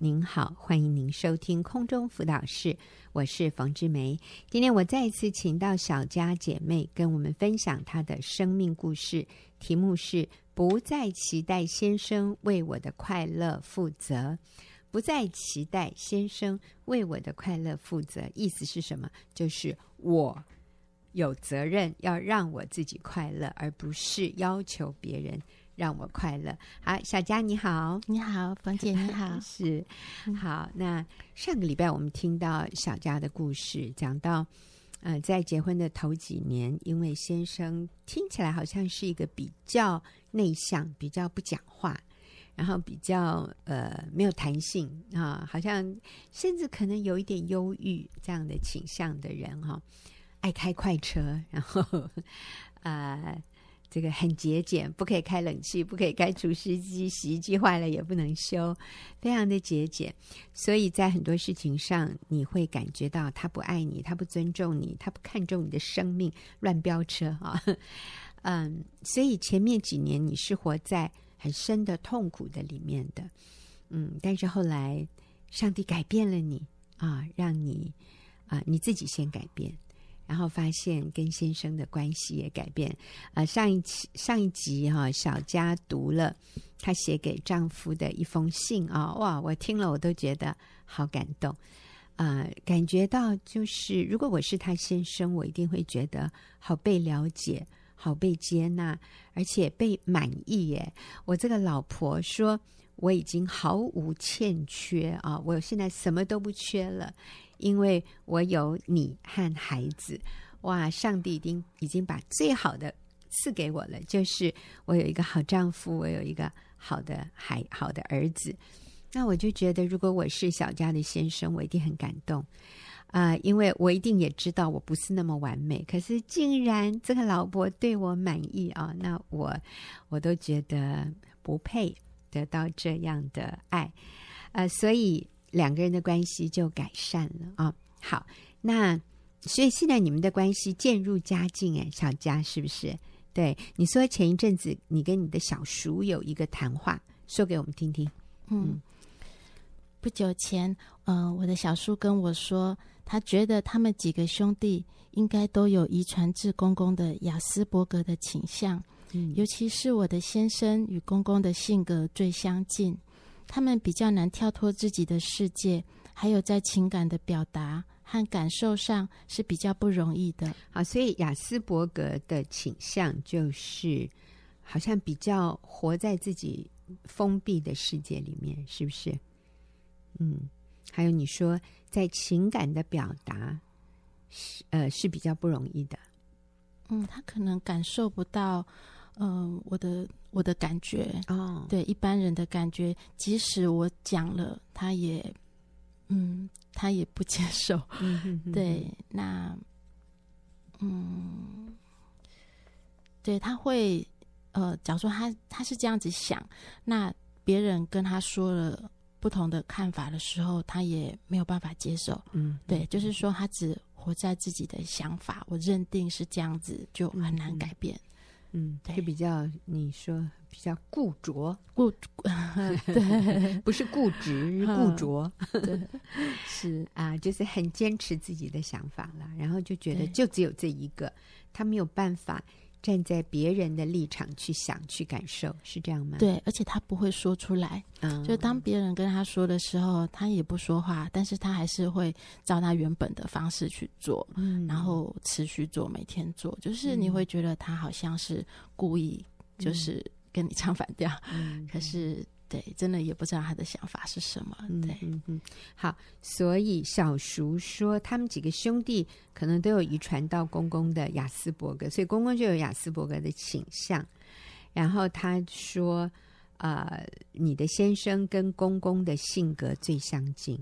您好，欢迎您收听空中辅导室，我是冯志梅。今天我再一次请到小佳姐妹跟我们分享她的生命故事，题目是“不再期待先生为我的快乐负责”。不再期待先生为我的快乐负责，意思是什么？就是我有责任要让我自己快乐，而不是要求别人。让我快乐。好，小佳你好，你好，冯姐你好，是好。那上个礼拜我们听到小佳的故事，讲到，呃，在结婚的头几年，因为先生听起来好像是一个比较内向、比较不讲话，然后比较呃没有弹性啊，好像甚至可能有一点忧郁这样的倾向的人哈、啊，爱开快车，然后 呃。这个很节俭，不可以开冷气，不可以开除湿机，洗衣机坏了也不能修，非常的节俭。所以在很多事情上，你会感觉到他不爱你，他不尊重你，他不看重你的生命，乱飙车啊。嗯，所以前面几年你是活在很深的痛苦的里面的。嗯，但是后来上帝改变了你啊，让你啊你自己先改变。然后发现跟先生的关系也改变。呃，上一期上一集哈、小佳读了她写给丈夫的一封信啊、哇，我听了我都觉得好感动。呃，感觉到就是如果我是她先生，我一定会觉得好被了解，好被接纳，而且被满意耶。我这个老婆说我已经毫无欠缺啊，我现在什么都不缺了。因为我有你和孩子，哇！上帝已经已经把最好的赐给我了，就是我有一个好丈夫，我有一个好的孩好的儿子。那我就觉得，如果我是小佳的先生，我一定很感动啊、因为我一定也知道我不是那么完美，可是竟然这个老婆对我满意啊！那我我都觉得不配得到这样的爱，呃，所以。两个人的关系就改善了啊、哦！好，那所以现在你们的关系渐入佳境，哎，小佳是不是？对，你说前一阵子你跟你的小叔有一个谈话，说给我们听听。嗯，嗯不久前，嗯、呃，我的小叔跟我说，他觉得他们几个兄弟应该都有遗传至公公的亚斯伯格的倾向，嗯，尤其是我的先生与公公的性格最相近。他们比较难跳脱自己的世界，还有在情感的表达和感受上是比较不容易的。好，所以雅斯伯格的倾向就是好像比较活在自己封闭的世界里面，是不是？嗯，还有你说在情感的表达是呃是比较不容易的。嗯，他可能感受不到。嗯、呃，我的我的感觉哦，对一般人的感觉，即使我讲了，他也，嗯，他也不接受。嗯哼哼对，那，嗯，对，他会，呃，假如说他他是这样子想，那别人跟他说了不同的看法的时候，他也没有办法接受。嗯，对，就是说他只活在自己的想法，我认定是这样子，就很难改变。嗯嗯，就比较你说比较固着，固 对，不是固执，固着，对，是。啊，就是很坚持自己的想法了，然后就觉得就只有这一个，他没有办法。站在别人的立场去想、去感受，是这样吗？对，而且他不会说出来。嗯，就当别人跟他说的时候，他也不说话，但是他还是会照他原本的方式去做，嗯，然后持续做，每天做，就是你会觉得他好像是故意，就是跟你唱反调，嗯，可是。对，真的也不知道他的想法是什么。对，嗯嗯，嗯，好，所以小叔说他们几个兄弟可能都有遗传到公公的亚斯伯格，所以公公就有亚斯伯格的倾向。然后他说，呃，你的先生跟公公的性格最相近，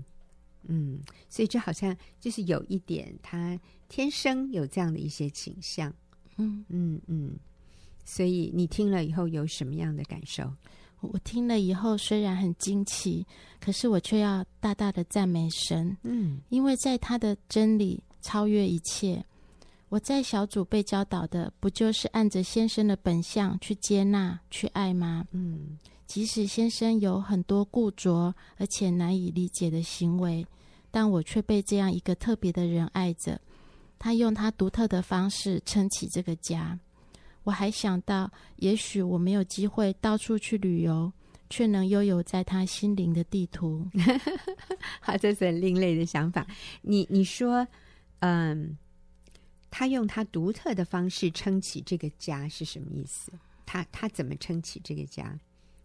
嗯，所以就好像就是有一点他天生有这样的一些倾向，嗯嗯嗯。所以你听了以后有什么样的感受？我听了以后，虽然很惊奇，可是我却要大大的赞美神。嗯，因为在他的真理超越一切。我在小组被教导的，不就是按着先生的本相去接纳、去爱吗？嗯，即使先生有很多固着而且难以理解的行为，但我却被这样一个特别的人爱着。他用他独特的方式撑起这个家。我还想到，也许我没有机会到处去旅游，却能拥有在他心灵的地图。好，这是很另类的想法。你你说，嗯。他用他独特的方式撑起这个家是什么意思？他他怎么撑起这个家？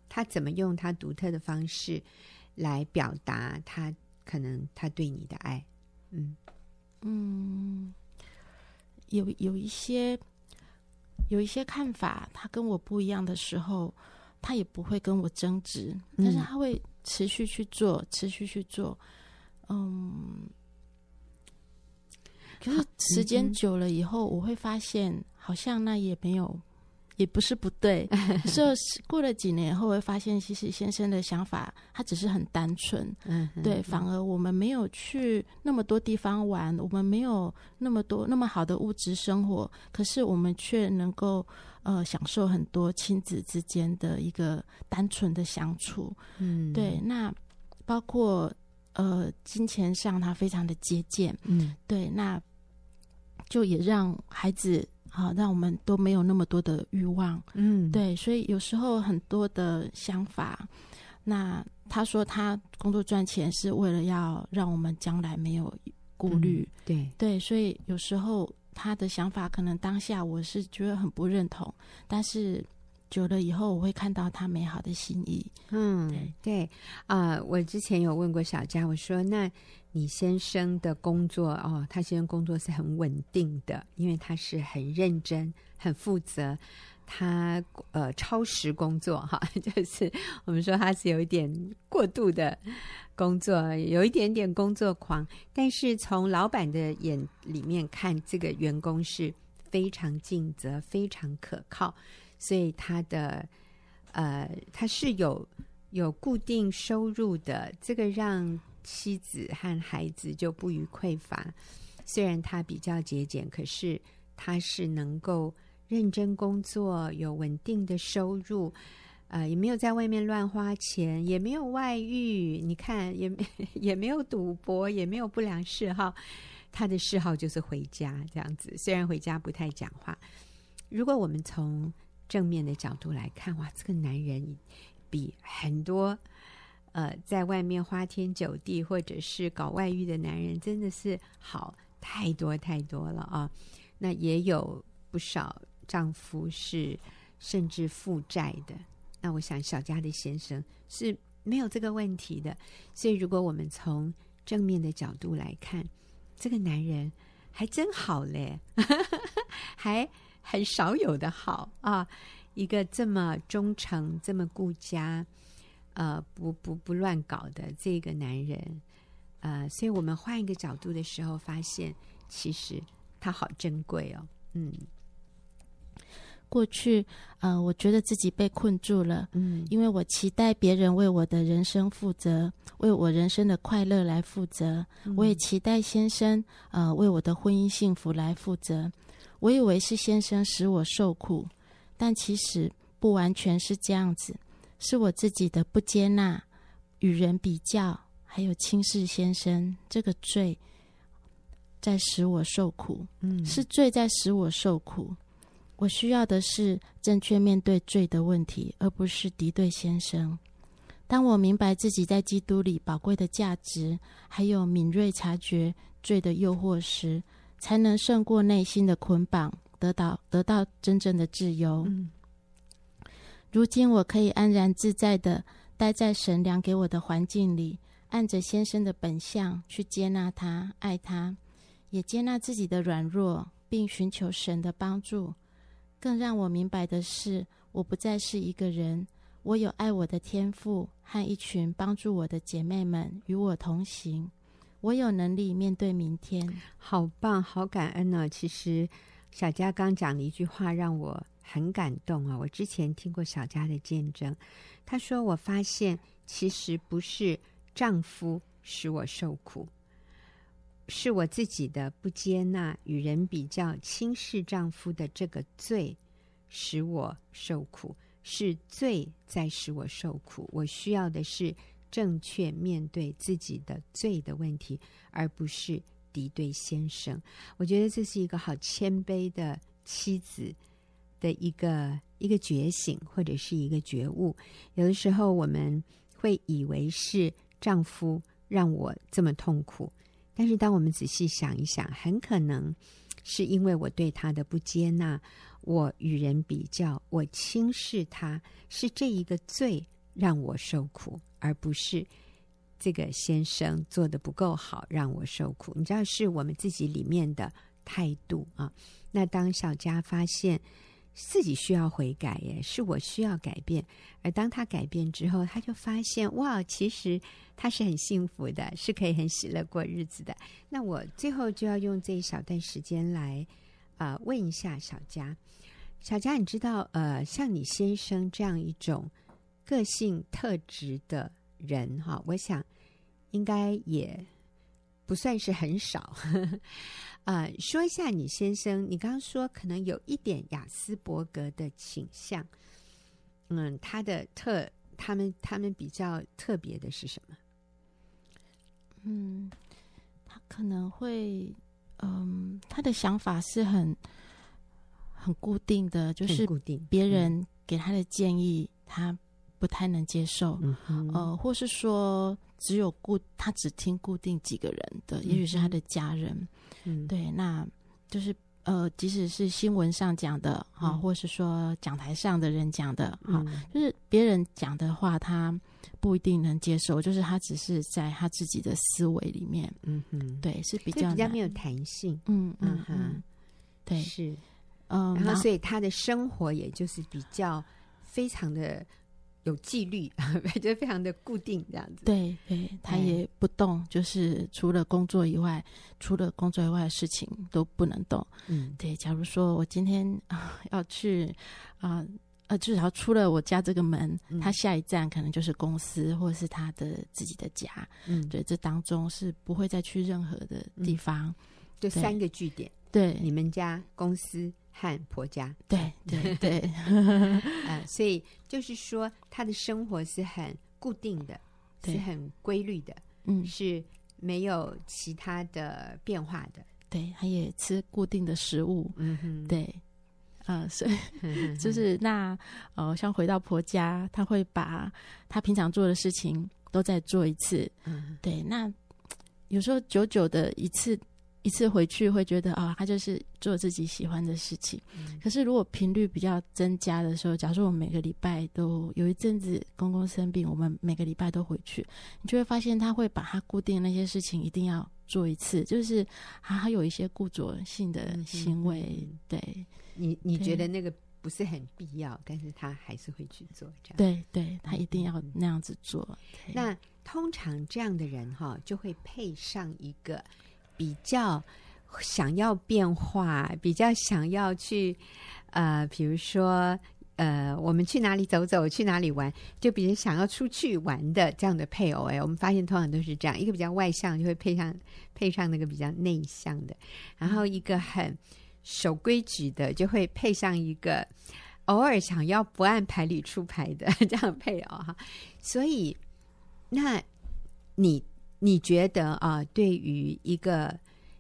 他怎么用他独特的方式来表达他可能他对你的爱？嗯嗯，有有一些有一些看法，他跟我不一样的时候，他也不会跟我争执，但是他会持续去做，持续去做，嗯。可是时间久了以后，我会发现好像那也没有，也不是不对。所以过了几年以后，会发现其实先生的想法他只是很单纯，嗯，对。反而我们没有去那么多地方玩，我们没有那么多那么好的物质生活，可是我们却能够呃享受很多亲子之间的一个单纯的相处。嗯，对。那包括呃金钱上，他非常的节俭。嗯，对。那就也让孩子啊，让我们都没有那么多的欲望，嗯，对，所以有时候很多的想法。那他说他工作赚钱是为了要让我们将来没有顾虑，嗯，对。对，所以有时候他的想法可能当下我是觉得很不认同，但是久了以后我会看到他美好的心意。嗯，对对啊，呃，我之前有问过小佳，我说那。你先生的工作哦，他先生工作是很稳定的，因为他是很认真、很负责，他呃超时工作哈，就是我们说他是有一点过度的工作，有一点点工作狂。但是从老板的眼里面看，这个员工是非常尽责、非常可靠，所以他的呃他是有有固定收入的，这个让。妻子和孩子就不虞匮乏，虽然他比较节俭，可是他是能够认真工作，有稳定的收入，呃，也没有在外面乱花钱，也没有外遇，你看，也 也没有赌博，也没有不良嗜好，他的嗜好就是回家这样子。虽然回家不太讲话，如果我们从正面的角度来看，哇，这个男人比很多。呃，在外面花天酒地或者是搞外遇的男人，真的是好太多太多了啊！那也有不少丈夫是甚至负债的。那我想小佳的先生是没有这个问题的。所以，如果我们从正面的角度来看，这个男人还真好嘞，还很少有的好啊！一个这么忠诚、这么顾家。呃，不不不乱搞的这个男人，呃，所以我们换一个角度的时候，发现其实他好珍贵哦。嗯，过去呃，我觉得自己被困住了，嗯，因为我期待别人为我的人生负责，为我人生的快乐来负责，嗯，我也期待先生呃为我的婚姻幸福来负责。我以为是先生使我受苦，但其实不完全是这样子。是我自己的不接纳、与人比较，还有轻视先生这个罪，在使我受苦。嗯，是罪在使我受苦。我需要的是正确面对罪的问题，而不是敌对先生。当我明白自己在基督里宝贵的价值，还有敏锐察觉罪的诱惑时，才能胜过内心的捆绑，得到得到真正的自由。嗯。如今我可以安然自在的待在神量给我的环境里，按着先生的本相去接纳他、爱他，也接纳自己的软弱，并寻求神的帮助。更让我明白的是，我不再是一个人，我有爱我的天赋和一群帮助我的姐妹们与我同行。我有能力面对明天。好棒，好感恩呢、哦。其实小佳刚讲了一句话，让我。很感动啊！我之前听过小佳的见证，她说：“我发现其实不是丈夫使我受苦，是我自己的不接纳，与人比较轻视丈夫的这个罪，使我受苦，是罪在使我受苦。我需要的是正确面对自己的罪的问题，而不是敌对先生。我觉得这是一个好谦卑的妻子的一个一个觉醒，或者是一个觉悟。有的时候我们会以为是丈夫让我这么痛苦。但是，当我们仔细想一想，很可能是因为我对他的不接纳，我与人比较，我轻视他，是这一个罪让我受苦，而不是这个先生做得不够好让我受苦。你知道，是我们自己里面的态度啊。那当小佳发现，自己需要悔改耶，是我需要改变。而当他改变之后，他就发现哇，其实他是很幸福的，是可以很喜乐过日子的。那我最后就要用这一小段时间来啊、问一下小佳，小佳，你知道呃，像你先生这样一种个性特质的人哈，我想应该也不算是很少。啊、呃，说一下你先生，你刚刚说可能有一点雅斯伯格的倾向，嗯，他的特，他们他们比较特别的是什么？嗯，他可能会，嗯，他的想法是很很固定的，就是固定，别人给他的建议，他不太能接受，嗯，呃，或是说只有固，他只听固定几个人的，也许是他的家人。嗯，对，那就是呃，即使是新闻上讲的哈、嗯，或是说讲台上的人讲的哈、嗯，就是别人讲的话，他不一定能接受，就是他只是在他自己的思维里面，嗯哼，对，是比较比较没有弹性，嗯嗯嗯，对，是，嗯，然后所以他的生活也就是比较非常的。有纪律，就非常的固定这样子。对对，他也不动、嗯，就是除了工作以外，除了工作以外的事情都不能动。嗯，对。假如说我今天啊要去啊呃，至少出了我家这个门、嗯，他下一站可能就是公司或者是他的自己的家。嗯，对，这当中是不会再去任何的地方。嗯、就三个据点。对，你们家公司。和婆家，对对对，呃，所以就是说，他的生活是很固定的，是很规律的，嗯，是没有其他的变化的。对，他也吃固定的食物，嗯哼，对，啊、呃，所以就是那呃，像回到婆家，他会把他平常做的事情都再做一次，嗯，对，那有时候久久的一次。一次回去会觉得啊、哦，他就是做自己喜欢的事情。嗯、可是如果频率比较增加的时候，假如说我们每个礼拜都有一阵子公公生病，我们每个礼拜都回去，你就会发现他会把他固定那些事情一定要做一次，就是他还有一些固着性的行为。对你，你觉得那个不是很必要，但是他还是会去做这样。对，对他一定要那样子做。嗯、那通常这样的人哈，就会配上一个。比较想要变化，比较想要去，呃，比如说，呃，我们去哪里走走，去哪里玩，就比如想要出去玩的这样的配偶，哎，我们发现通常都是这样，一个比较外向，就会配上配上那个比较内向的，然后一个很守规矩的，就会配上一个偶尔想要不按牌理出牌的这样配偶哈。所以，那你。你觉得啊，对于一个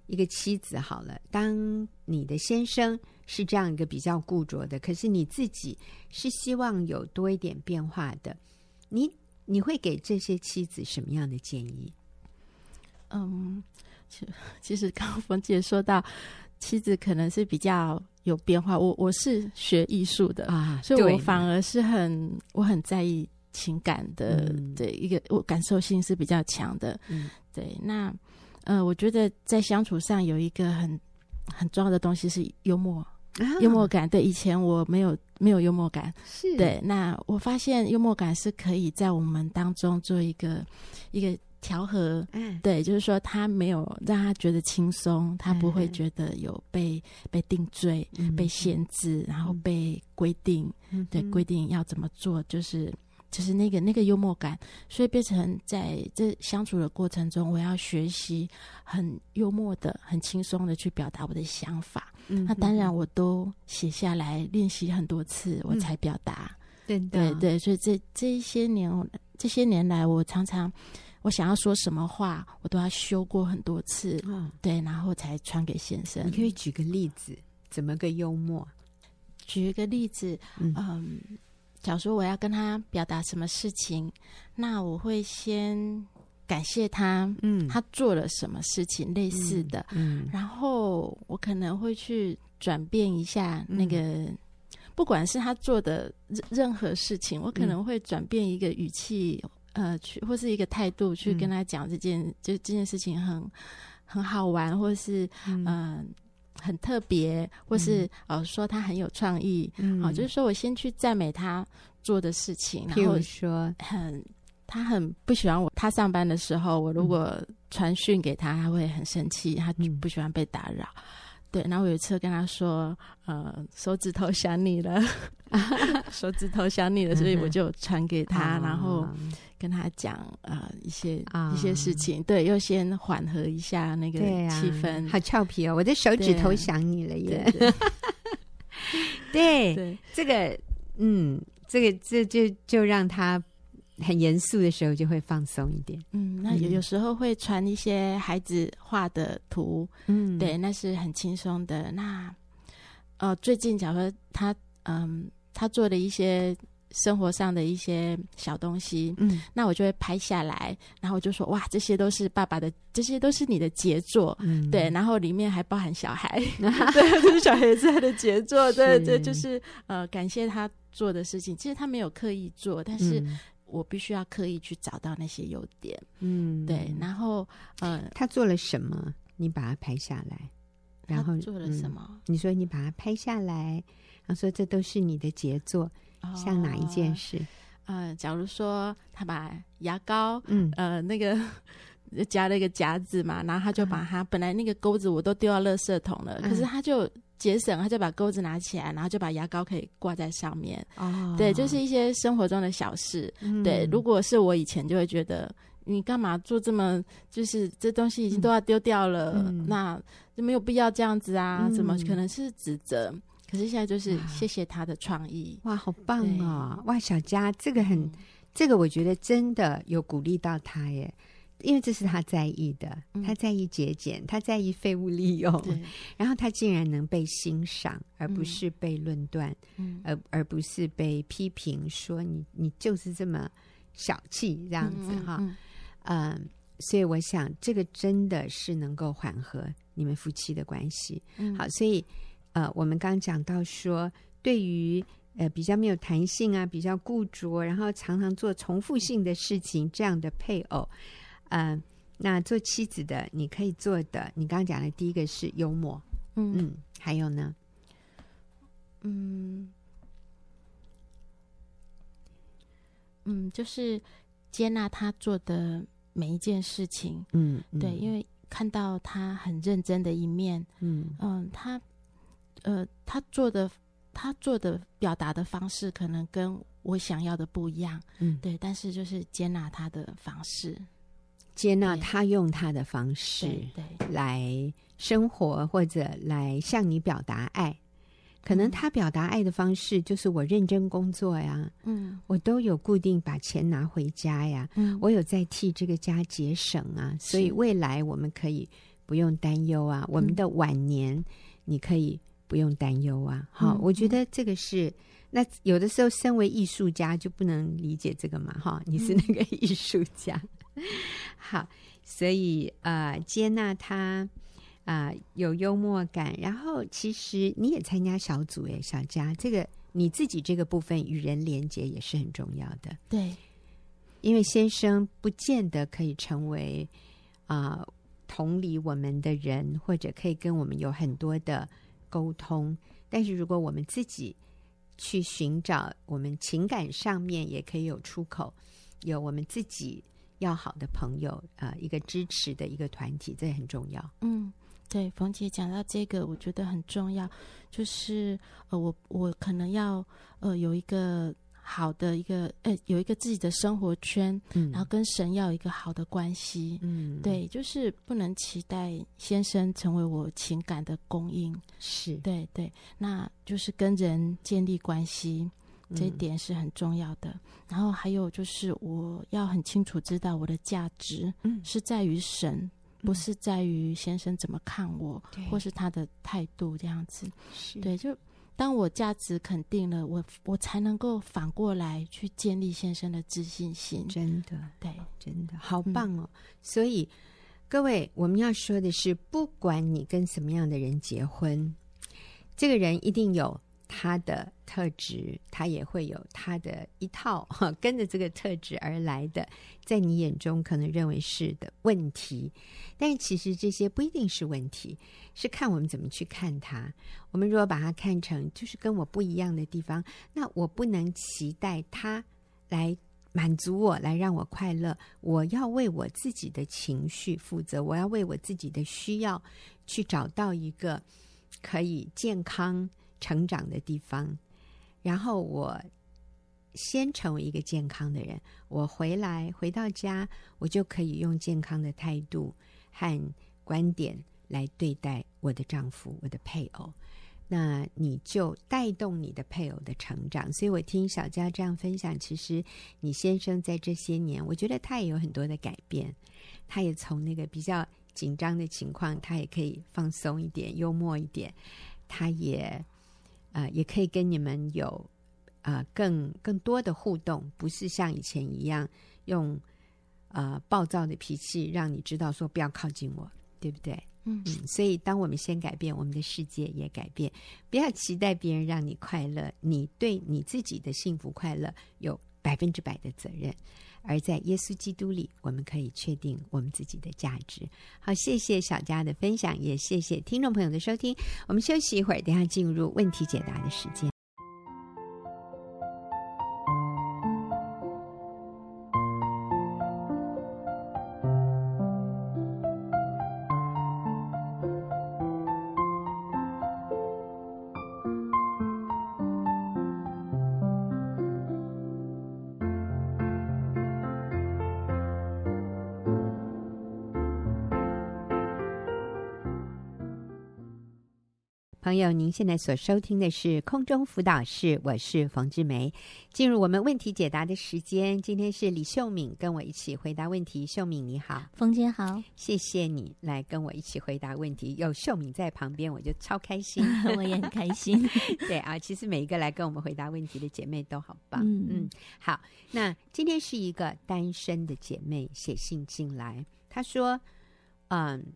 一个妻子好了，当你的先生是这样一个比较固着的，可是你自己是希望有多一点变化的，你你会给这些妻子什么样的建议？嗯，其其实刚刚冯姐说到，妻子可能是比较有变化，我我是学艺术的啊，所以我反而是很我很在意。情感的对一个，我感受性是比较强的。嗯，对。那呃，我觉得在相处上有一个很很重要的东西是幽默，啊、幽默感。对，以前我没有没有幽默感，是对。那我发现幽默感是可以在我们当中做一个一个调和。嗯，对，就是说他没有让他觉得轻松，他不会觉得有被、嗯、被定罪、嗯、被限制，然后被规定。嗯、对，规定要怎么做，就是。就是那个那个幽默感，所以变成在这相处的过程中，我要学习很幽默的、很轻松的去表达我的想法。嗯，那当然我都写下来练习很多次，我才表达。对、嗯、对对，所以这这一些年这些年来，我常常我想要说什么话，我都要修过很多次。嗯，对，然后才传给先生。你可以举个例子，怎么个幽默？举一个例子，嗯。嗯假如说我要跟他表达什么事情，那我会先感谢他，嗯，他做了什么事情类似的，嗯，嗯，然后我可能会去转变一下那个，嗯，不管是他做的任任何事情，我可能会转变一个语气，嗯，呃，去或是一个态度去跟他讲这件，嗯，就这件事情很很好玩，或是嗯。呃很特别，或是、嗯、呃说他很有创意，嗯，好、呃，就是说我先去赞美他做的事情，然后说。很他很不喜欢我，他上班的时候我如果传讯给他，他会很生气，他不喜欢被打扰。嗯对，然后我有一次跟他说，呃，手指头想你了，手指头想你了，所以我就传给他，然后跟他讲呃一些、哦、一些事情，对，又先缓和一下那个气氛。啊、好俏皮哦，我的手指头想你了耶！对，这个，嗯，这个这就就让他。很严肃的时候就会放松一点，嗯，那有有时候会传一些孩子画的图，嗯，对，那是很轻松的。那呃，最近假如说他嗯，他做的一些生活上的一些小东西，嗯，那我就会拍下来，然后我就说哇，这些都是爸爸的，这些都是你的杰作，嗯，对，然后里面还包含小孩，对，就是小孩子他的杰作，对，对就是呃，感谢他做的事情。其实他没有刻意做，但是。嗯我必须要刻意去找到那些优点，嗯，对。然后，呃，他做了什么？你把它拍下来。然后做了什么？嗯，你说你把它拍下来，然后说这都是你的杰作。哦，像哪一件事？呃，假如说他把牙膏，嗯，呃，那个夹了一个夹子嘛，然后他就把他，嗯，本来那个钩子我都丢到垃圾桶了，嗯，可是他就。节省，他就把钩子拿起来，然后就把牙膏可以挂在上面。哦，对，就是一些生活中的小事。嗯、对，如果是我以前就会觉得，你干嘛做这么，就是这东西已经都要丢掉了，嗯、那就没有必要这样子啊？怎、嗯、么可能是指责？可是现在就是谢谢他的创意。哇，好棒哦！哇，小佳，这个很，这个我觉得真的有鼓励到他耶。因为这是他在意的，他在意节俭，嗯、他在意废物利用，然后他竟然能被欣赏，而不是被论断，嗯、而而不是被批评说你你就是这么小气这样子哈，嗯，所以我想这个真的是能够缓和你们夫妻的关系。嗯、好，所以呃，我们刚刚讲到说，对于呃比较没有弹性啊，比较固着，然后常常做重复性的事情这样的配偶。嗯、呃，那做妻子的，你可以做的，你刚刚讲的第一个是幽默，嗯。嗯，还有呢，嗯嗯，就是接纳他做的每一件事情，嗯，嗯。对，因为看到他很认真的一面，嗯。嗯，他呃，他做的他做的表达的方式可能跟我想要的不一样，嗯，对，但是就是接纳他的方式。接纳他用他的方式来生活，或者来向你表达爱。可能他表达爱的方式就是我认真工作呀，嗯，我都有固定把钱拿回家呀，嗯，我有在替这个家节省啊，所以未来我们可以不用担忧啊，我们的晚年你可以不用担忧啊。好，我觉得这个是那有的时候身为艺术家就不能理解这个嘛，哈，你是那个艺术家。好，所以呃，接纳他啊、呃，有幽默感。然后，其实你也参加小组诶，小佳，这个你自己这个部分与人连接也是很重要的。对，因为先生不见得可以成为啊、呃、同理我们的人，或者可以跟我们有很多的沟通。但是，如果我们自己去寻找，我们情感上面也可以有出口，有我们自己。要好的朋友，呃，一个支持的一个团体，这也很重要。嗯，对，冯姐讲到这个，我觉得很重要，就是呃，我我可能要呃有一个好的一个呃，有一个自己的生活圈，嗯，然后跟神要有一个好的关系，嗯，对，就是不能期待先生成为我情感的供应，是。对对，那就是跟人建立关系，这一点是很重要的。嗯、然后还有就是我要很清楚知道我的价值，嗯，是在于神，嗯、不是在于先生怎么看我，或是他的态度这样子，是对，就。当我价值肯定了，我我才能够反过来去建立先生的自信心。真的，对，真的好棒哦！嗯、所以各位，我们要说的是，不管你跟什么样的人结婚，这个人一定有。他的特质，他也会有他的一套哈，跟着这个特质而来的，在你眼中可能认为是的问题，但是其实这些不一定是问题，是看我们怎么去看他。我们如果把它看成就是跟我不一样的地方，那我不能期待他来满足我，来让我快乐。我要为我自己的情绪负责，我要为我自己的需要去找到一个可以健康。成长的地方，然后我先成为一个健康的人，我回来回到家，我就可以用健康的态度和观点来对待我的丈夫、我的配偶。那你就带动你的配偶的成长。所以我听小佳这样分享，其实你先生在这些年，我觉得他也有很多的改变，他也从那个比较紧张的情况，他也可以放松一点、幽默一点，他也。啊、呃，也可以跟你们有啊、呃、更更多的互动，不是像以前一样用啊、呃、暴躁的脾气让你知道说不要靠近我，对不对？嗯嗯。所以，当我们先改变，我们的世界也改变。不要期待别人让你快乐，你对你自己的幸福快乐有百分之百的责任。而在耶稣基督里，我们可以确定我们自己的价值。好，谢谢小佳的分享，也谢谢听众朋友的收听。我们休息一会儿，等下进入问题解答的时间。友，您现在所收听的是空中辅导室，我是冯志梅。进入我们问题解答的时间，今天是李秀敏跟我一起回答问题。秀敏你好，冯姐好，谢谢你来跟我一起回答问题。有秀敏在旁边，我就超开心，我也很开心。对啊，其实每一个来跟我们回答问题的姐妹都好棒。嗯嗯，好，那今天是一个单身的姐妹写信进来，她说，嗯。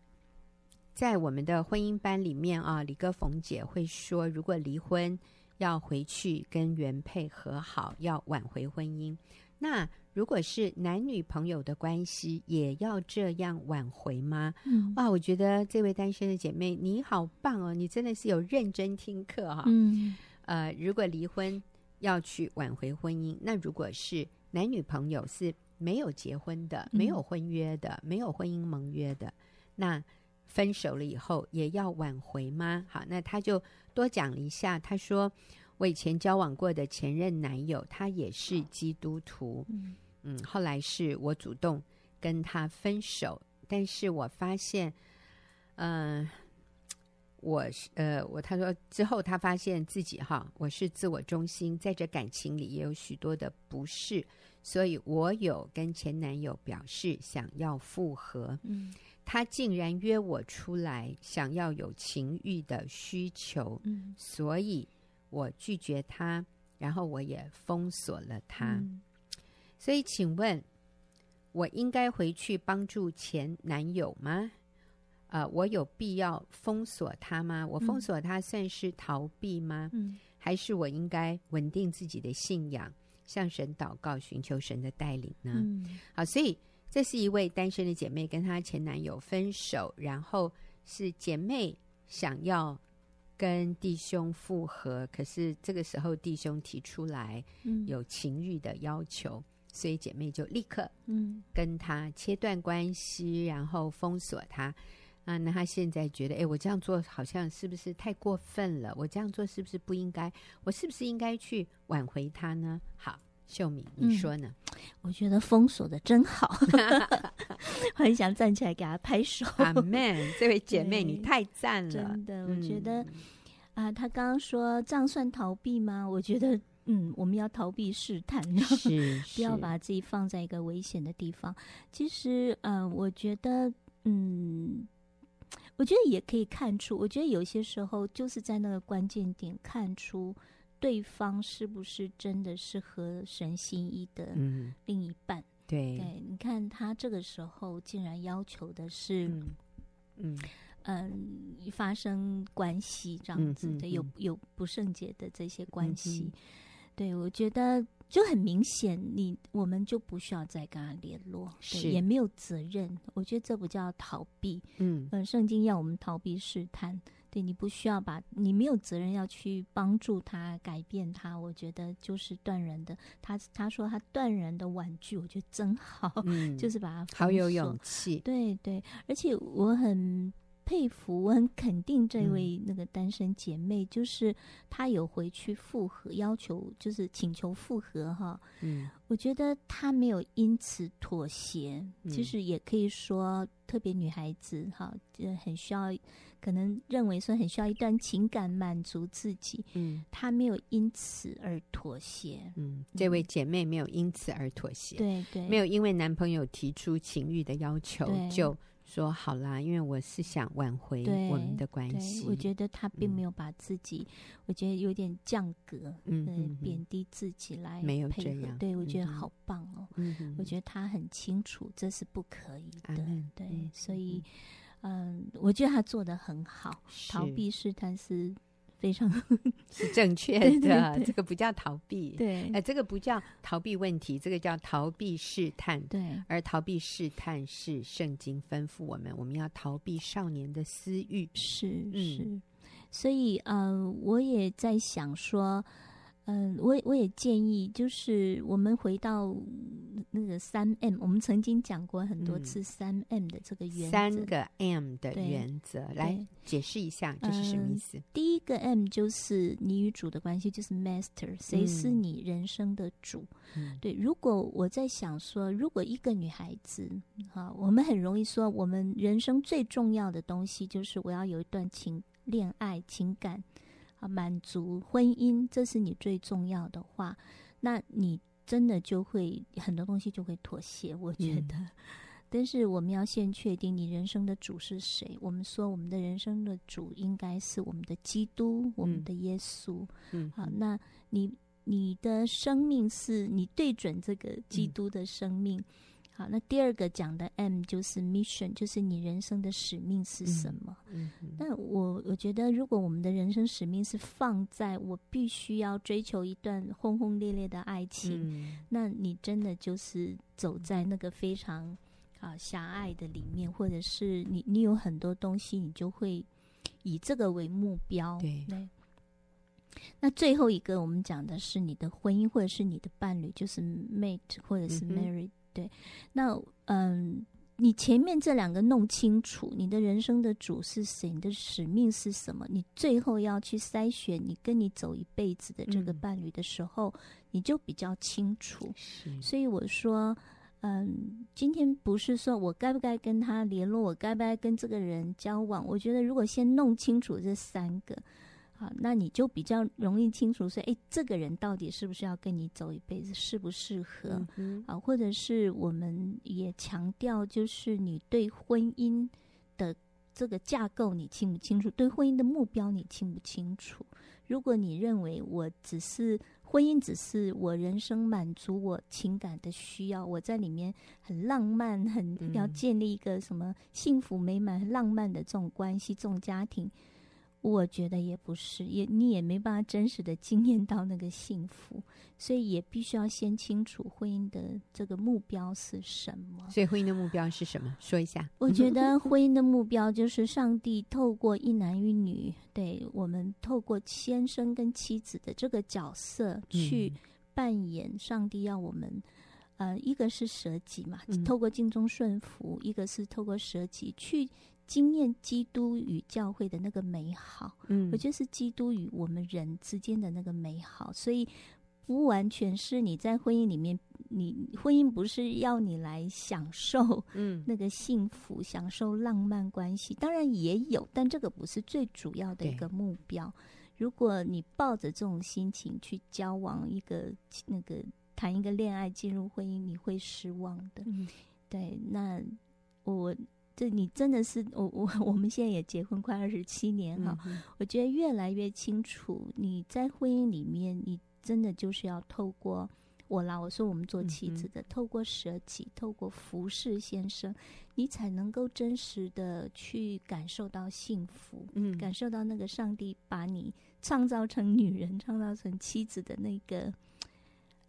在我们的婚姻班里面啊，李哥冯姐会说，如果离婚要回去跟原配和好，要挽回婚姻。那如果是男女朋友的关系，也要这样挽回吗？嗯，哇，我觉得这位单身的姐妹你好棒哦，你真的是有认真听课哈。嗯，呃，如果离婚要去挽回婚姻，那如果是男女朋友是没有结婚的、没有婚约的、没有婚姻盟约的，那。分手了以后也要挽回吗？好，那他就多讲了一下。他说，我以前交往过的前任男友，他也是基督徒。嗯嗯，后来是我主动跟他分手，但是我发现，嗯、呃，我呃，我他说之后他发现自己哈，我是自我中心，在这感情里也有许多的不适，所以我有跟前男友表示想要复合。嗯。他竟然约我出来，想要有情欲的需求，嗯，所以我拒绝他，然后我也封锁了他。嗯，所以，请问，我应该回去帮助前男友吗？呃，我有必要封锁他吗？我封锁他算是逃避吗？嗯，还是我应该稳定自己的信仰，向神祷告，寻求神的带领呢？嗯，好，所以。这是一位单身的姐妹，跟她前男友分手，然后是姐妹想要跟弟兄复合，可是这个时候弟兄提出来有情欲的要求，嗯、所以姐妹就立刻嗯跟他切断关系，然后封锁他。啊，那他现在觉得，哎，我这样做好像是不是太过分了？我这样做是不是不应该？我是不是应该去挽回他呢？好，秀敏，你说呢？嗯、我觉得封锁的真好，很想站起来给他拍手。阿门，这位姐妹你太赞了，真的，我觉得、嗯、啊，他刚刚说这样算逃避吗？我觉得。嗯，我们要逃避试探，是，不要把自己放在一个危险的地方。其实，嗯、呃，我觉得，嗯，我觉得也可以看出，我觉得有些时候就是在那个关键点看出对方是不是真的是合神心意的另一半。嗯、对，对，你看他这个时候竟然要求的是，嗯嗯，嗯，发生关系这样子的，嗯、有有不圣洁的这些关系。嗯对，我觉得就很明显，你我们就不需要再跟他联络，是也没有责任。我觉得这不叫逃避，嗯，嗯，圣经要我们逃避试探，对，你不需要把，你没有责任要去帮助他改变他。我觉得就是断然的，他他说他断然的婉拒，我觉得真好，嗯，就是把他好有勇气，对对，而且我很。佩服，我很肯定这位那个单身姐妹，嗯、就是她有回去复合，要求就是请求复合哈。嗯，我觉得她没有因此妥协，嗯、其实也可以说，特别女孩子哈，就很需要，可能认为说很需要一段情感满足自己。嗯，她没有因此而妥协。嗯，这位姐妹没有因此而妥协。对对，没有因为男朋友提出情欲的要求就。说好啦，因为我是想挽回我们的关系。我觉得他并没有把自己，嗯、我觉得有点降格，嗯，贬低自己来配合。没有这样。对，我觉得好棒哦。嗯，我觉得他很清楚这是不可以的。嗯、对，嗯、所以，嗯，我觉得他做的很好。逃避试探是。非常是正确 的，对对对，这个不叫逃避，对，哎、呃，这个不叫逃避问题，这个叫逃避试探，对。而逃避试探是圣经吩咐我们，我们要逃避少年的私欲，是是。嗯、所以，嗯、呃，我也在想说。嗯，我我也建议，就是我们回到那个三 M，我们曾经讲过很多次三 M 的这个原则，三个 M 的原则，来解释一下这是什么意思？嗯，第一个 M 就是你与主的关系，就是 Master，谁是你人生的主？嗯，对。如果我在想说，如果一个女孩子，哈，我们很容易说，我们人生最重要的东西就是我要有一段情恋爱情感。啊，满足婚姻，这是你最重要的话，那你真的就会很多东西就会妥协。我觉得，嗯、但是我们要先确定你人生的主是谁。我们说，我们的人生的主应该是我们的基督，嗯、我们的耶稣。嗯，好，那你你的生命是你对准这个基督的生命。嗯好，那第二个讲的 M 就是 mission，就是你人生的使命是什么？嗯，嗯，那我我觉得，如果我们的人生使命是放在我必须要追求一段轰轰烈烈的爱情，嗯、那你真的就是走在那个非常啊狭隘的里面，或者是你你有很多东西，你就会以这个为目标。对，对。那最后一个我们讲的是你的婚姻，或者是你的伴侣，就是 mate 或者是 married。嗯对，那嗯，你前面这两个弄清楚，你的人生的主是谁，你的使命是什么？你最后要去筛选你跟你走一辈子的这个伴侣的时候，嗯、你就比较清楚。是所以我说，嗯，今天不是说我该不该跟他联络，我该不该跟这个人交往？我觉得如果先弄清楚这三个。好，那你就比较容易清楚说，哎，这个人到底是不是要跟你走一辈子，适不适合？啊、嗯啊，或者是我们也强调，就是你对婚姻的这个架构你清不清楚？对婚姻的目标你清不清楚？如果你认为我只是婚姻，只是我人生满足我情感的需要，我在里面很浪漫，很要建立一个什么幸福美满、很浪漫的这种关系、这种家庭。我觉得也不是，也你也没办法真实的经验到那个幸福，所以也必须要先清楚婚姻的这个目标是什么。所以婚姻的目标是什么？说一下。我觉得婚姻的目标就是上帝透过一男一女，对，我们透过先生跟妻子的这个角色去扮演上帝要我们呃，一个是舍己嘛，嗯、透过敬忠顺服；一个是透过舍己去经验基督与教会的那个美好。嗯，我觉得是基督与我们人之间的那个美好，所以不完全是你在婚姻里面，你婚姻不是要你来享受嗯那个幸福、嗯、享受浪漫关系，当然也有，但这个不是最主要的一个目标。如果你抱着这种心情去交往一个那个。谈一个恋爱，进入婚姻，你会失望的。嗯、对，那我这你真的是我我我们现在也结婚快二十七年哈，嗯、我觉得越来越清楚，你在婚姻里面，你真的就是要透过我啦，我说我们做妻子的，嗯、透过舍己，透过服侍先生，你才能够真实的去感受到幸福，嗯，感受到那个上帝把你创造成女人，创造成妻子的那个。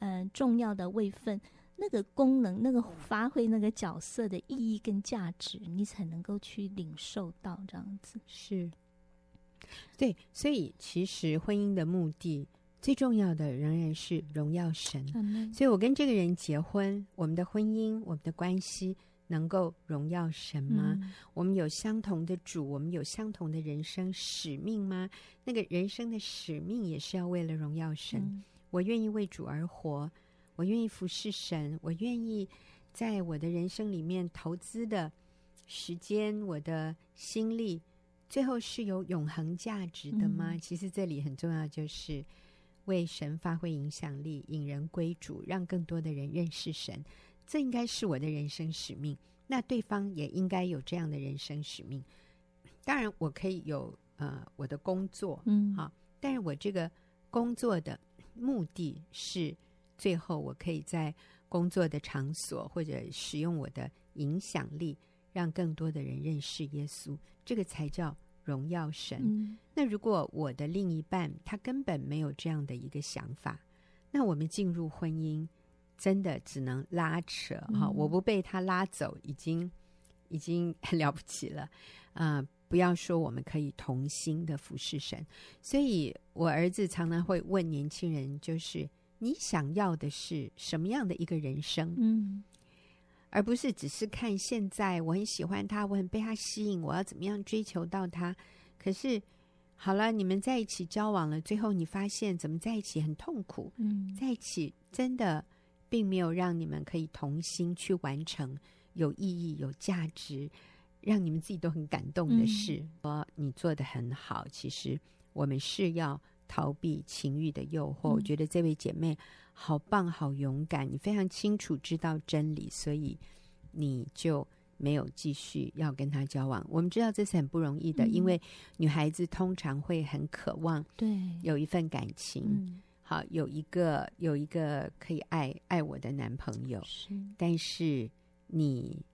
嗯、呃，重要的位分，那个功能，那个发挥那个角色的意义跟价值，你才能够去领受到这样子。是，对，所以其实婚姻的目的最重要的仍然是荣耀神。嗯、所以我跟这个人结婚，我们的婚姻，我们的关系能够荣耀神吗？嗯、我们有相同的主，我们有相同的人生使命吗？那个人生的使命也是要为了荣耀神。嗯我愿意为主而活，我愿意服侍神，我愿意在我的人生里面投资的时间、我的心力，最后是有永恒价值的吗？嗯、其实这里很重要，就是为神发挥影响力，引人归主，让更多的人认识神。这应该是我的人生使命。那对方也应该有这样的人生使命。当然，我可以有呃我的工作，嗯，好，但是我这个工作的。目的是最后我可以在工作的场所或者使用我的影响力，让更多的人认识耶稣，这个才叫荣耀神。嗯、那如果我的另一半他根本没有这样的一个想法，那我们进入婚姻真的只能拉扯哈、嗯，我不被他拉走，已经已经很了不起了啊。呃不要说我们可以同心的服侍神，所以我儿子常常会问年轻人，就是你想要的是什么样的一个人生？嗯，而不是只是看现在我很喜欢他，我很被他吸引，我要怎么样追求到他？可是好了，你们在一起交往了，最后你发现怎么在一起很痛苦？嗯，在一起真的并没有让你们可以同心去完成有意义、有价值。让你们自己都很感动的事，说、嗯、你做的很好。其实我们是要逃避情欲的诱惑。嗯、我觉得这位姐妹好棒，好勇敢。你非常清楚知道真理，所以你就没有继续要跟他交往。我们知道这是很不容易的，嗯、因为女孩子通常会很渴望对有一份感情，嗯、好有一个有一个可以爱爱我的男朋友。是，但是你。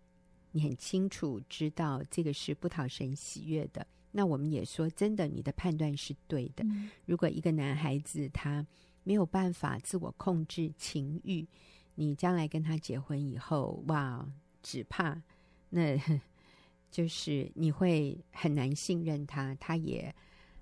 你很清楚知道这个是不讨神喜悦的，那我们也说真的，你的判断是对的。嗯、如果一个男孩子他没有办法自我控制情欲，你将来跟他结婚以后，哇，只怕那就是你会很难信任他，他也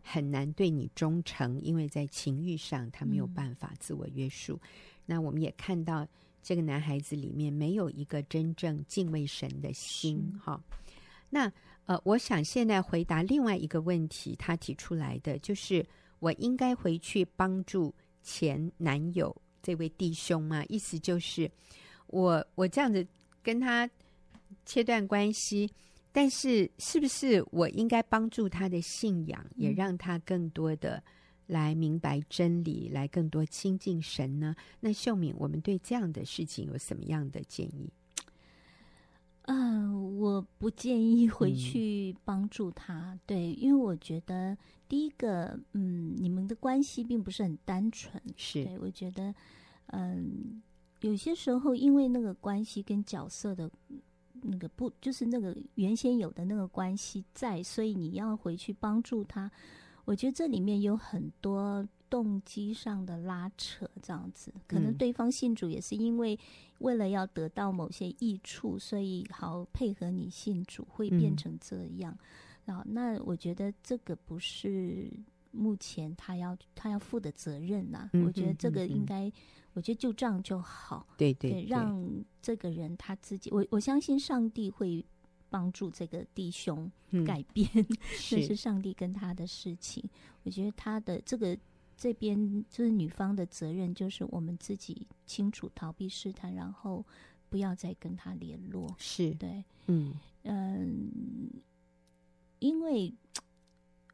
很难对你忠诚，因为在情欲上他没有办法自我约束。嗯、那我们也看到。这个男孩子里面没有一个真正敬畏神的心，哈是。那呃，我想现在回答另外一个问题，他提出来的就是：我应该回去帮助前男友这位弟兄吗？意思就是我，我我这样子跟他切断关系，但是是不是我应该帮助他的信仰，也让他更多的。来明白真理，来更多亲近神呢？那秀敏，我们对这样的事情有什么样的建议？嗯、呃，我不建议回去帮助他，嗯、对，因为我觉得第一个，嗯，你们的关系并不是很单纯，是对，我觉得，嗯，有些时候因为那个关系跟角色的那个不，就是那个原先有的那个关系在，所以你要回去帮助他。我觉得这里面有很多动机上的拉扯，这样子，可能对方信主也是因为为了要得到某些益处，所以好配合你信主，会变成这样。然后，那我觉得这个不是目前他要他要负的责任呐、啊。嗯、我觉得这个应该，嗯、我觉得就这样就好。对对，对，让这个人他自己，我我相信上帝会帮助这个弟兄改变，这、嗯、是，是上帝跟他的事情。我觉得他的这个这边就是女方的责任，就是我们自己清楚逃避试探，然后不要再跟他联络。是对，嗯嗯，因为。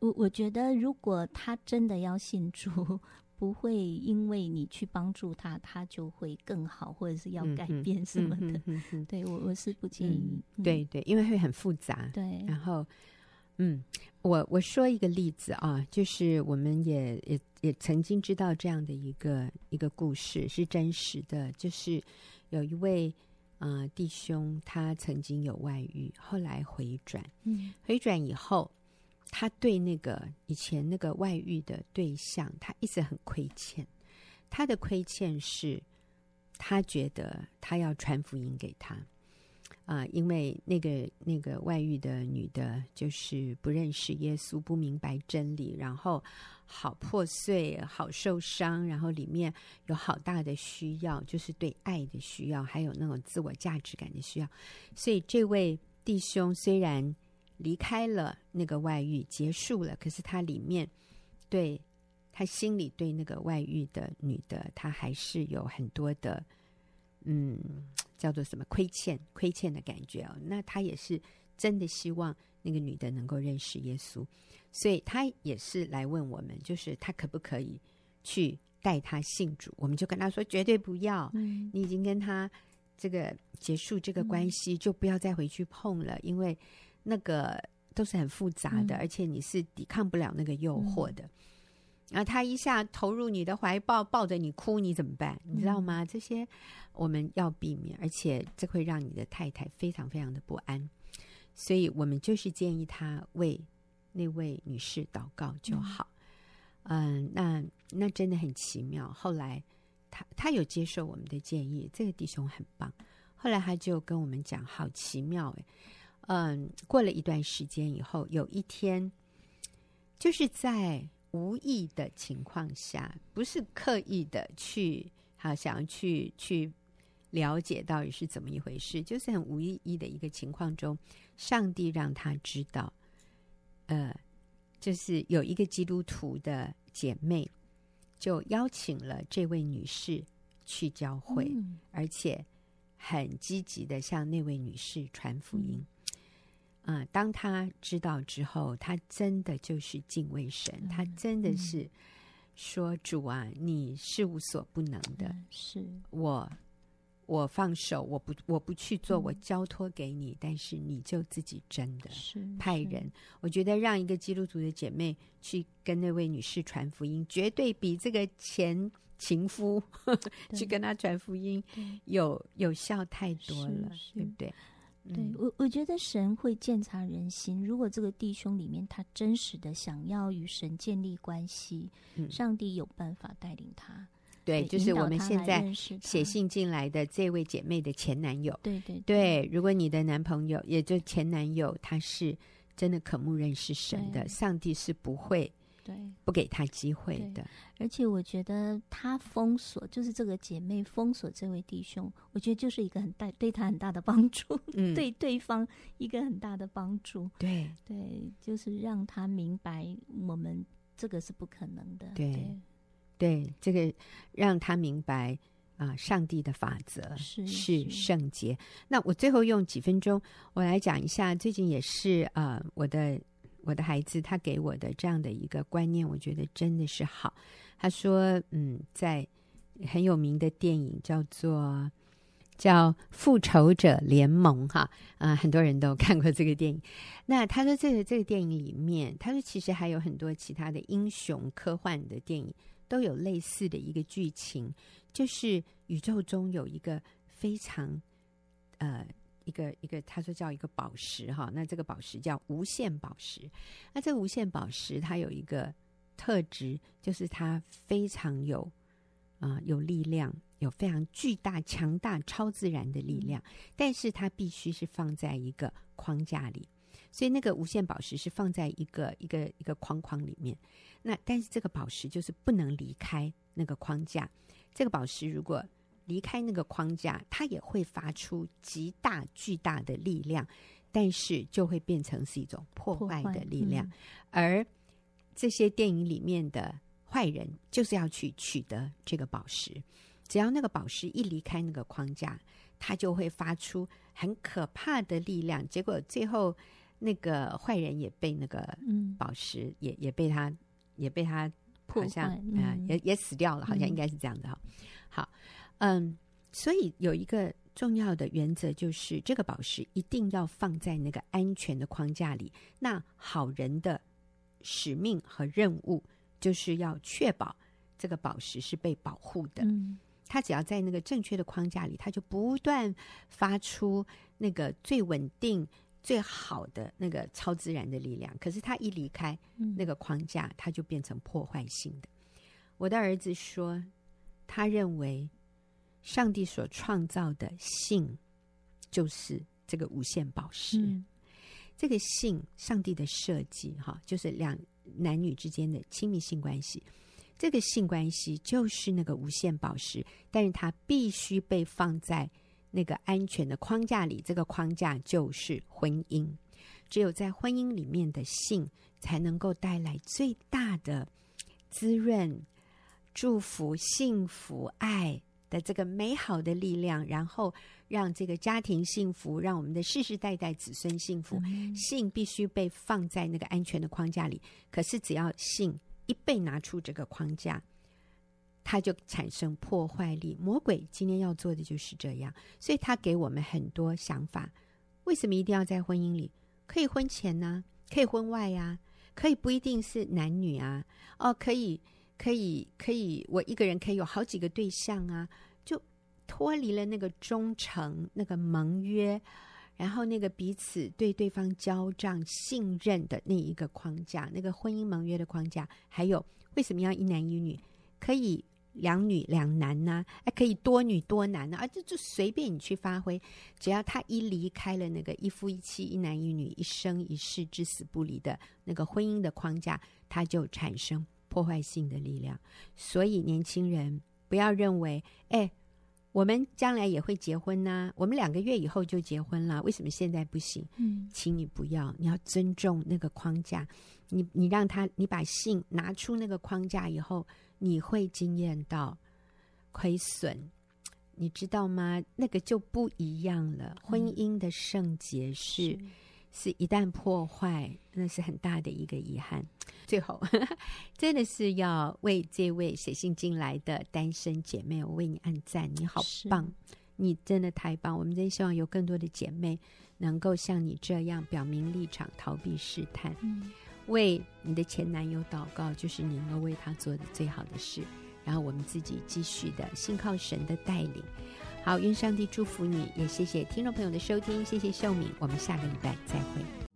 我我觉得，如果他真的要信主，不会因为你去帮助他，他就会更好，或者是要改变什么的。嗯嗯嗯、对我我是不建议。对对，因为会很复杂。对，然后，嗯，我我说一个例子啊，就是我们也也也曾经知道这样的一个一个故事是真实的，就是有一位啊、呃、弟兄，他曾经有外遇，后来回转，嗯，回转以后。他对那个以前那个外遇的对象，他一直很亏欠。他的亏欠是，他觉得他要传福音给他啊、因为那个那个外遇的女的，就是不认识耶稣，不明白真理，然后好破碎，好受伤，然后里面有好大的需要，就是对爱的需要，还有那种自我价值感的需要。所以这位弟兄虽然。离开了那个外遇，结束了。可是他里面对他心里对那个外遇的女的，他还是有很多的，嗯，叫做什么亏欠、亏欠的感觉哦。那他也是真的希望那个女的能够认识耶稣，所以他也是来问我们，就是他可不可以去带他信主？我们就跟他说，绝对不要。嗯，你已经跟他这个结束这个关系，就不要再回去碰了，因为。那个都是很复杂的，嗯，而且你是抵抗不了那个诱惑的。嗯，然后他一下投入你的怀抱，抱着你哭，你怎么办？你知道吗？嗯，这些我们要避免，而且这会让你的太太非常非常的不安。所以我们就是建议他为那位女士祷告就好。嗯，嗯，那那真的很奇妙。后来他他有接受我们的建议，这个弟兄很棒。后来他就跟我们讲，好奇妙哎。嗯，过了一段时间以后，有一天，就是在无意的情况下，不是刻意的去，好想要去去了解到底是怎么一回事，就是很无意义的一个情况中，上帝让他知道，呃，就是有一个基督徒的姐妹，就邀请了这位女士去教会，嗯、而且很积极的向那位女士传福音。嗯啊、嗯，当他知道之后，他真的就是敬畏神，嗯、他真的是说：“主啊，你是无所不能的，嗯、是我，我放手，我不，我不去做，我交托给你，嗯、但是你就自己真的派人。我觉得让一个基督徒的姐妹去跟那位女士传福音，绝对比这个前情夫呵呵 去跟她传福音有有效太多了，对不对？”对我，我觉得神会鉴察人心。如果这个弟兄里面他真实的想要与神建立关系，嗯、上帝有办法带领他。对，就是我们现在写信进来的这位姐妹的前男友。对对对，对，如果你的男朋友，也就前男友，他是真的渴慕认识神的，上帝是不会。对，不给他机会的。而且我觉得他封锁，就是这个姐妹封锁这位弟兄，我觉得就是一个很大对他很大的帮助，嗯，对对方一个很大的帮助。对对，就是让他明白我们这个是不可能的。对对，对，这个让他明白啊，上帝的法则是是圣洁。那我最后用几分钟，我来讲一下，最近也是啊，我的。我的孩子，他给我的这样的一个观念，我觉得真的是好。他说：“嗯，在很有名的电影叫做叫《复仇者联盟》哈啊、很多人都看过这个电影。那他说，这个这个电影里面，他说其实还有很多其他的英雄科幻的电影都有类似的一个剧情，就是宇宙中有一个非常呃。”一个一个，他说叫一个宝石哈，那这个宝石叫无限宝石。那这个无限宝石它有一个特质，就是它非常有啊、呃、有力量，有非常巨大、强大、超自然的力量。但是它必须是放在一个框架里，所以那个无限宝石是放在一个一个一个框框里面。那但是这个宝石就是不能离开那个框架。这个宝石如果离开那个框架，它也会发出极大巨大的力量，但是就会变成是一种破坏的力量。嗯、而这些电影里面的坏人就是要去取得这个宝石，只要那个宝石一离开那个框架，它就会发出很可怕的力量。结果最后那个坏人也被那个宝石、嗯、也也被他也被他好像啊、嗯呃、也也死掉了，好像应该是这样的哈。好，嗯，所以有一个重要的原则就是，这个宝石一定要放在那个安全的框架里。那好人的使命和任务就是要确保这个宝石是被保护的。嗯，他只要在那个正确的框架里，他就不断发出那个最稳定、最好的那个超自然的力量。可是他一离开那个框架，他就变成破坏性的。我的儿子说。他认为，上帝所创造的性就是这个无限宝石。嗯、这个性，上帝的设计，哈，就是两男女之间的亲密性关系。这个性关系就是那个无限宝石，但是它必须被放在那个安全的框架里。这个框架就是婚姻。只有在婚姻里面的性，才能够带来最大的滋润。祝福、幸福、爱的这个美好的力量，然后让这个家庭幸福，让我们的世世代代子孙幸福。嗯、性必须被放在那个安全的框架里，可是只要性一被拿出这个框架，它就产生破坏力。魔鬼今天要做的就是这样，所以他给我们很多想法。为什么一定要在婚姻里？可以婚前呢、啊？可以婚外呀、啊？可以不一定是男女啊？哦，可以。可以，可以，我一个人可以有好几个对象啊，就脱离了那个忠诚、那个盟约，然后那个彼此对对方交账、信任的那一个框架，那个婚姻盟约的框架。还有，为什么要一男一女？可以两女两男呢、啊？哎，可以多女多男呢、啊？啊，就就随便你去发挥，只要他一离开了那个一夫一妻、一男一女、一生一世、至死不离的那个婚姻的框架，他就产生。破坏性的力量，所以年轻人不要认为，哎，我们将来也会结婚呐、啊，我们两个月以后就结婚了，为什么现在不行？嗯，请你不要，你要尊重那个框架，你你让他，你把性拿出那个框架以后，你会惊艳到亏损，你知道吗？那个就不一样了。婚姻的圣洁是。是是一旦破坏，那是很大的一个遗憾。最后，呵 呵真的是要为这位写信进来的单身姐妹，我为你按赞，你好棒，你真的太棒。我们真希望有更多的姐妹能够像你这样表明立场，逃避试探。嗯、为你的前男友祷告，就是你能够为他做的最好的事。然后我们自己继续的信靠神的带领。好，愿上帝祝福你，也谢谢听众朋友的收听，谢谢秀敏，我们下个礼拜再会。